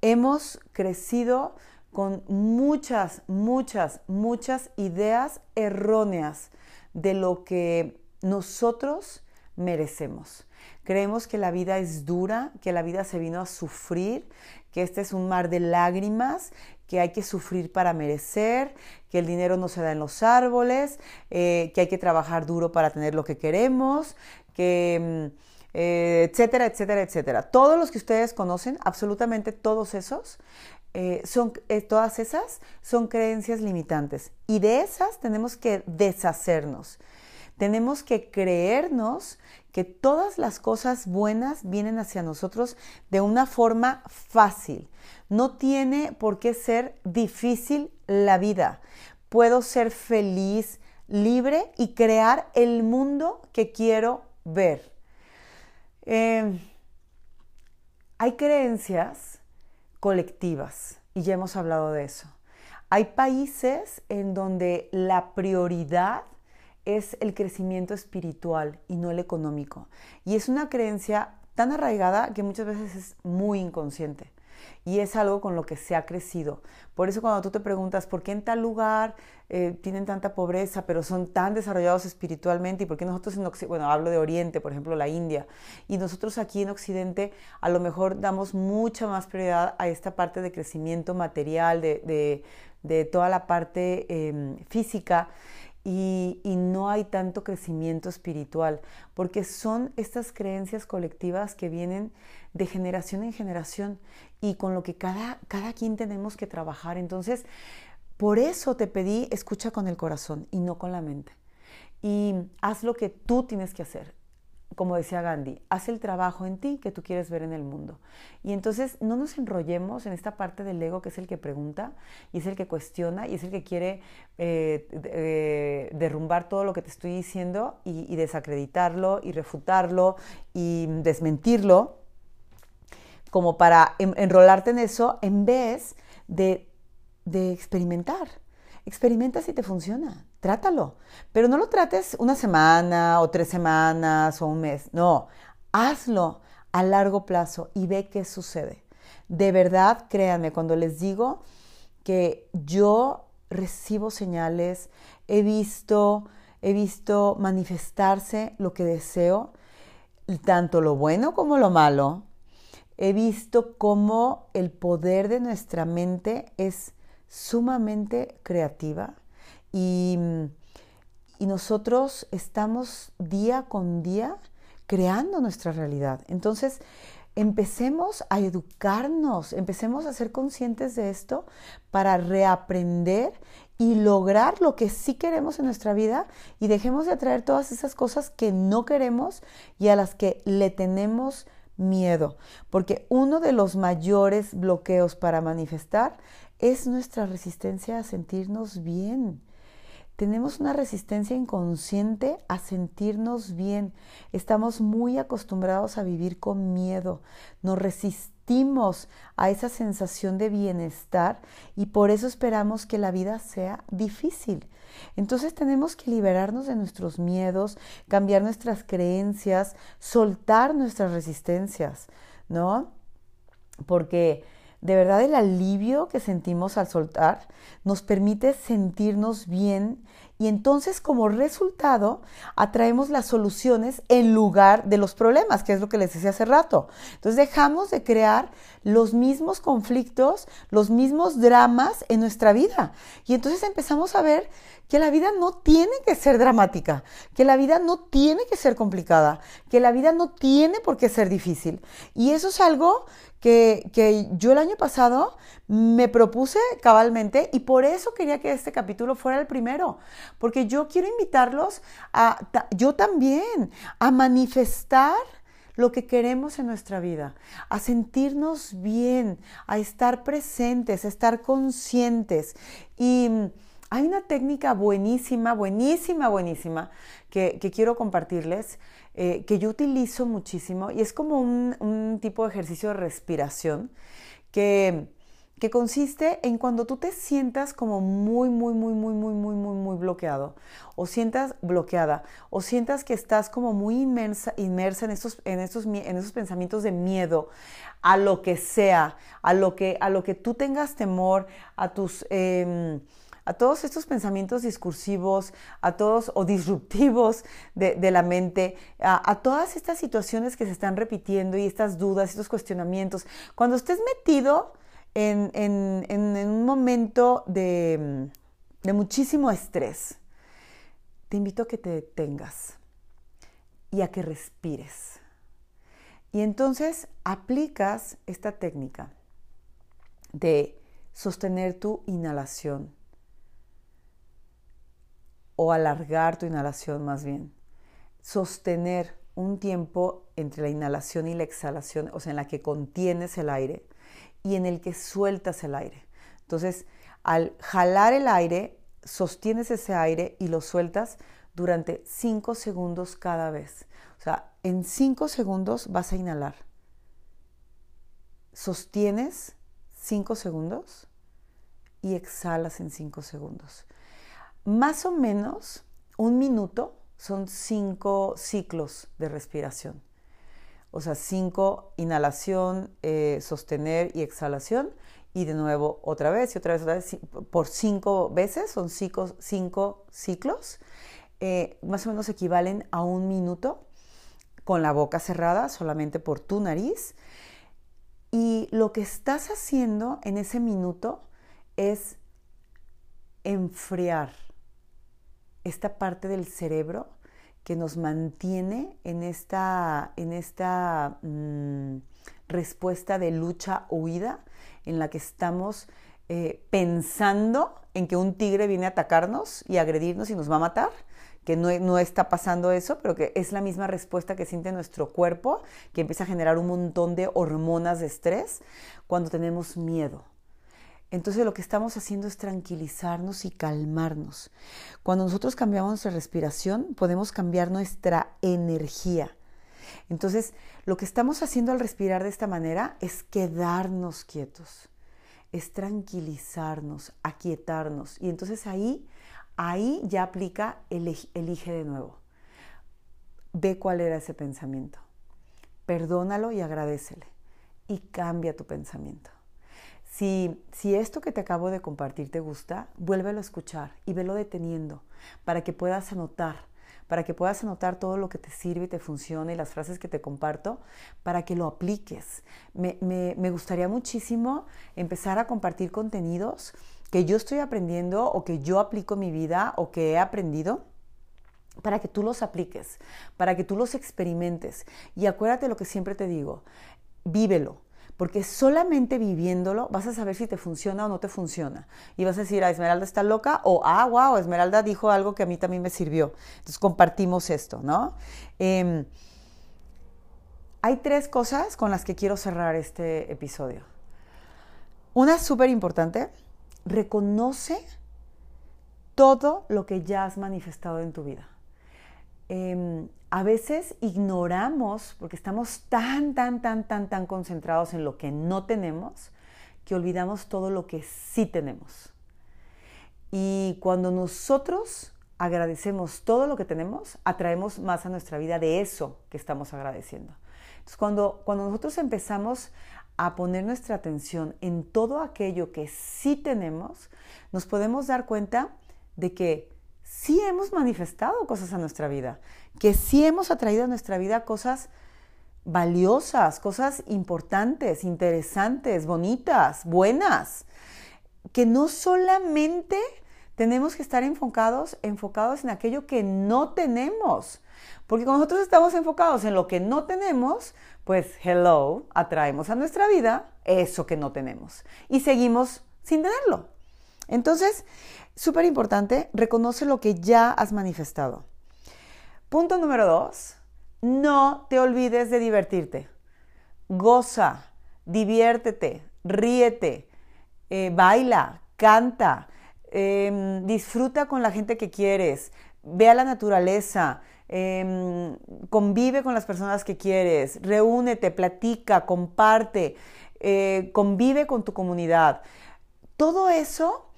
Hemos crecido con muchas, muchas, muchas ideas erróneas de lo que nosotros merecemos. Creemos que la vida es dura, que la vida se vino a sufrir, que este es un mar de lágrimas, que hay que sufrir para merecer, que el dinero no se da en los árboles, eh, que hay que trabajar duro para tener lo que queremos, que... Mm, eh, etcétera, etcétera, etcétera. Todos los que ustedes conocen, absolutamente todos esos, eh, son, todas esas son creencias limitantes y de esas tenemos que deshacernos. Tenemos que creernos que todas las cosas buenas vienen hacia nosotros de una forma fácil. No tiene por qué ser difícil la vida. Puedo ser feliz, libre y crear el mundo que quiero ver. Eh, hay creencias colectivas, y ya hemos hablado de eso. Hay países en donde la prioridad es el crecimiento espiritual y no el económico. Y es una creencia tan arraigada que muchas veces es muy inconsciente y es algo con lo que se ha crecido. Por eso cuando tú te preguntas por qué en tal lugar eh, tienen tanta pobreza, pero son tan desarrollados espiritualmente y por qué nosotros en Occidente, bueno, hablo de Oriente, por ejemplo, la India, y nosotros aquí en Occidente a lo mejor damos mucha más prioridad a esta parte de crecimiento material, de, toda la parte em, física. Y, no hay tanto crecimiento espiritual, porque son estas creencias colectivas que vienen de generación en generación y con lo que cada, cada quien tenemos que trabajar. Entonces, por eso te pedí, escucha con el corazón y no con la mente. Y haz lo que tú tienes que hacer. Como decía Gandhi, haz el trabajo en ti que tú quieres ver en el mundo. Y entonces no nos enrollemos en esta parte del ego que es el que pregunta y es el que cuestiona y es el que quiere eh, eh, derrumbar todo lo que te estoy diciendo y desacreditarlo y refutarlo y desmentirlo como para enrolarte en eso en vez de, experimentar. Experimenta si te funciona, trátalo, pero no lo trates una semana o tres semanas o un mes, no, hazlo a largo plazo y ve qué sucede. De verdad, créanme, cuando les digo que yo recibo señales, he visto, he visto manifestarse lo que deseo, tanto lo bueno como lo malo, he visto cómo el poder de nuestra mente es sumamente creativa y, nosotros estamos día con día creando nuestra realidad. Entonces, empecemos a educarnos, empecemos a ser conscientes de esto para reaprender y lograr lo que sí queremos en nuestra vida y dejemos de atraer todas esas cosas que no queremos y a las que le tenemos miedo. Porque uno de los mayores bloqueos para manifestar es nuestra resistencia a sentirnos bien. Tenemos una resistencia inconsciente a sentirnos bien. Estamos muy acostumbrados a vivir con miedo. Nos resistimos a esa sensación de bienestar y por eso esperamos que la vida sea difícil. Entonces tenemos que liberarnos de nuestros miedos, cambiar nuestras creencias, soltar nuestras resistencias, ¿no? Porque de verdad el alivio que sentimos al soltar nos permite sentirnos bien y entonces como resultado atraemos las soluciones en lugar de los problemas, que es lo que les decía hace rato. Entonces dejamos de crear los mismos conflictos, los mismos dramas en nuestra vida. Y entonces empezamos a ver que la vida no tiene que ser dramática, que la vida no tiene que ser complicada, que la vida no tiene por qué ser difícil. Y eso es algo que, yo el año pasado me propuse cabalmente y por eso quería que este capítulo fuera el primero, porque yo quiero invitarlos a, yo también, a manifestar lo que queremos en nuestra vida, a sentirnos bien, a estar presentes, a estar conscientes. Y hay una técnica buenísima, buenísima, buenísima que, quiero compartirles, eh, que yo utilizo muchísimo y es como un, tipo de ejercicio de respiración que, que consiste en cuando tú te sientas como muy, muy, muy, muy, muy, muy, muy, muy bloqueado o sientas bloqueada o sientas que estás como muy inmersa, inmersa en, estos, en, estos, en esos pensamientos de miedo a lo que sea, a lo que, a lo que tú tengas temor, a tus... Em, a todos estos pensamientos discursivos, a todos o disruptivos de, la mente, a, todas estas situaciones que se están repitiendo y estas dudas, estos cuestionamientos. Cuando estés metido en, un momento de, de muchísimo estrés, te invito a que te detengas y a que respires. Y entonces aplicas esta técnica de sostener tu inhalación o alargar tu inhalación más bien. Sostener un tiempo entre la inhalación y la exhalación, o sea, en la que contienes el aire y en el que sueltas el aire. Entonces, al jalar el aire, sostienes ese aire y lo sueltas durante 5 segundos cada vez. O sea, en 5 segundos vas a inhalar. Sostienes 5 segundos y exhalas en 5 segundos. Más o menos un minuto son cinco ciclos de respiración. O sea, cinco inhalación, eh, sostener y exhalación. Y de nuevo otra vez y otra vez, otra vez por cinco veces, son cinco, cinco ciclos. Eh, más o menos equivalen a un minuto con la boca cerrada solamente por tu nariz. Y lo que estás haciendo en ese minuto es enfriar esta parte del cerebro que nos mantiene en esta, en esta mm, respuesta de lucha o huida en la que estamos eh, pensando en que un tigre viene a atacarnos y agredirnos y nos va a matar, que no, no, está pasando eso, pero que es la misma respuesta que siente nuestro cuerpo, que empieza a generar un montón de hormonas de estrés cuando tenemos miedo. Entonces lo que estamos haciendo es tranquilizarnos y calmarnos. Cuando nosotros cambiamos nuestra respiración, podemos cambiar nuestra energía. Entonces, lo que estamos haciendo al respirar de esta manera es quedarnos quietos, es tranquilizarnos, aquietarnos. Y entonces ahí, ahí ya aplica, elige de nuevo. Ve cuál era ese pensamiento. Perdónalo y agradecele. Y cambia tu pensamiento. Si, esto que te acabo de compartir te gusta, vuélvelo a escuchar y velo deteniendo para que puedas anotar, para que puedas anotar todo lo que te sirve y te funciona y las frases que te comparto, para que lo apliques. Me, me gustaría muchísimo empezar a compartir contenidos que yo estoy aprendiendo o que yo aplico en mi vida o que he aprendido para que tú los apliques, para que tú los experimentes. Y acuérdate lo que siempre te digo, vívelo. Porque solamente viviéndolo vas a saber si te funciona o no te funciona. Y vas a decir, ah, Esmeralda está loca, o ah, wow, Esmeralda dijo algo que a mí también me sirvió. Entonces compartimos esto, ¿no? Em, hay tres cosas con las que quiero cerrar este episodio. Una súper importante, reconoce todo lo que ya has manifestado en tu vida. Em, a veces ignoramos, porque estamos tan, tan, tan, tan, tan concentrados en lo que no tenemos, que olvidamos todo lo que sí tenemos. Y cuando nosotros agradecemos todo lo que tenemos, atraemos más a nuestra vida de eso que estamos agradeciendo. Entonces, cuando, cuando nosotros empezamos a poner nuestra atención en todo aquello que sí tenemos, nos podemos dar cuenta de que sí hemos manifestado cosas a nuestra vida, que sí hemos atraído a nuestra vida cosas valiosas, cosas importantes, interesantes, bonitas, buenas, que no solamente tenemos que estar enfocados, enfocados en aquello que no tenemos. Porque cuando nosotros estamos enfocados en lo que no tenemos, pues hello, atraemos a nuestra vida eso que no tenemos y seguimos sin tenerlo. Entonces, súper importante, reconoce lo que ya has manifestado. Punto número dos, no te olvides de divertirte. Goza, diviértete, ríete, eh, baila, canta, em, disfruta con la gente que quieres, ve a la naturaleza, em, convive con las personas que quieres, reúnete, platica, comparte, eh, convive con tu comunidad. Todo eso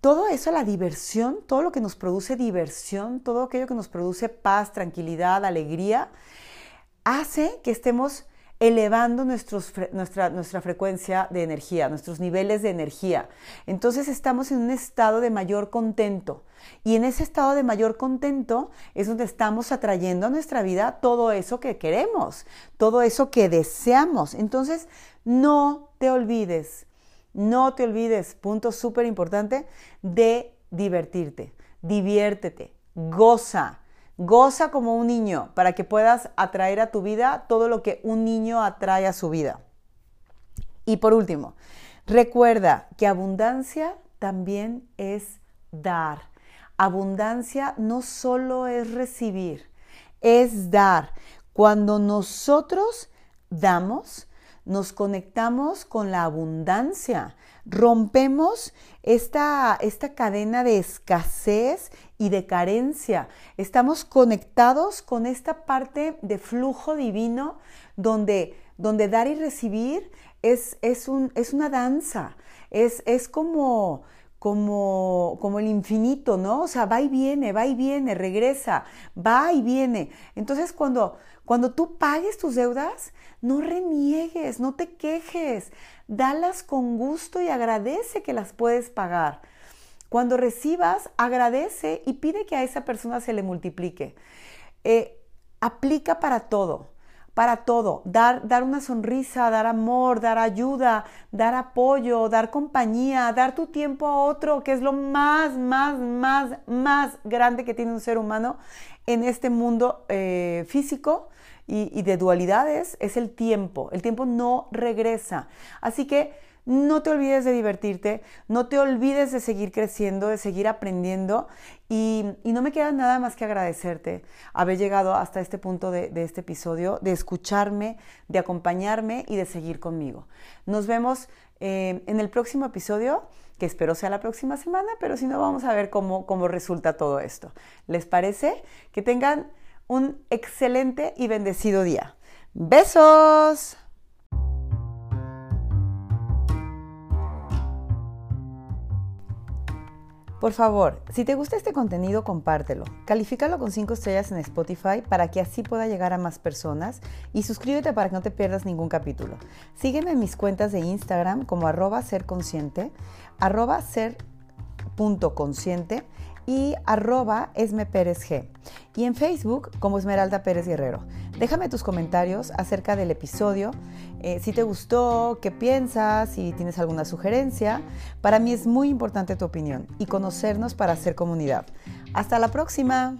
todo eso, la diversión, todo lo que nos produce diversión, todo aquello que nos produce paz, tranquilidad, alegría, hace que estemos elevando nuestra, nuestra frecuencia de energía, nuestros niveles de energía. Entonces estamos en un estado de mayor contento. Y en ese estado de mayor contento es donde estamos atrayendo a nuestra vida todo eso que queremos, todo eso que deseamos. Entonces, no te olvides no te olvides, punto súper importante, de divertirte. Diviértete, goza, goza como un niño para que puedas atraer a tu vida todo lo que un niño atrae a su vida. Y por último, recuerda que abundancia también es dar. Abundancia no solo es recibir, es dar. Cuando nosotros damos, nos conectamos con la abundancia, rompemos esta, esta cadena de escasez y de carencia. Estamos conectados con esta parte de flujo divino donde, donde dar y recibir es, es, un, es una danza, es, es como, como, como el infinito, ¿no? O sea, va y viene, va y viene, regresa, va y viene. Entonces, cuando, cuando tú pagues tus deudas, no reniegues, no te quejes, dalas con gusto y agradece que las puedes pagar. Cuando recibas, agradece y pide que a esa persona se le multiplique. Eh, aplica para todo, para todo. Dar, dar una sonrisa, dar amor, dar ayuda, dar apoyo, dar compañía, dar tu tiempo a otro, que es lo más, más, más, más grande que tiene un ser humano en este mundo eh, físico y, de dualidades es el tiempo. El tiempo no regresa. Así que no te olvides de divertirte, no te olvides de seguir creciendo, de seguir aprendiendo y, no me queda nada más que agradecerte haber llegado hasta este punto de, este episodio, de escucharme, de acompañarme y de seguir conmigo. Nos vemos eh, en el próximo episodio, que espero sea la próxima semana, pero si no vamos a ver cómo, cómo resulta todo esto. ¿Les parece? Que tengan un excelente y bendecido día. Besos. Por favor, si te gusta este contenido, compártelo. Califícalo con 5 estrellas en Spotify para que así pueda llegar a más personas y suscríbete para que no te pierdas ningún capítulo. Sígueme en mis cuentas de Instagram como arroba serconsciente, arroba ser.consciente y arroba Esme Pérez G. Y en Facebook como Esmeralda Pérez Guerrero. Déjame tus comentarios acerca del episodio, eh, si te gustó, qué piensas, si tienes alguna sugerencia. Para mí es muy importante tu opinión y conocernos para hacer comunidad. Hasta la próxima.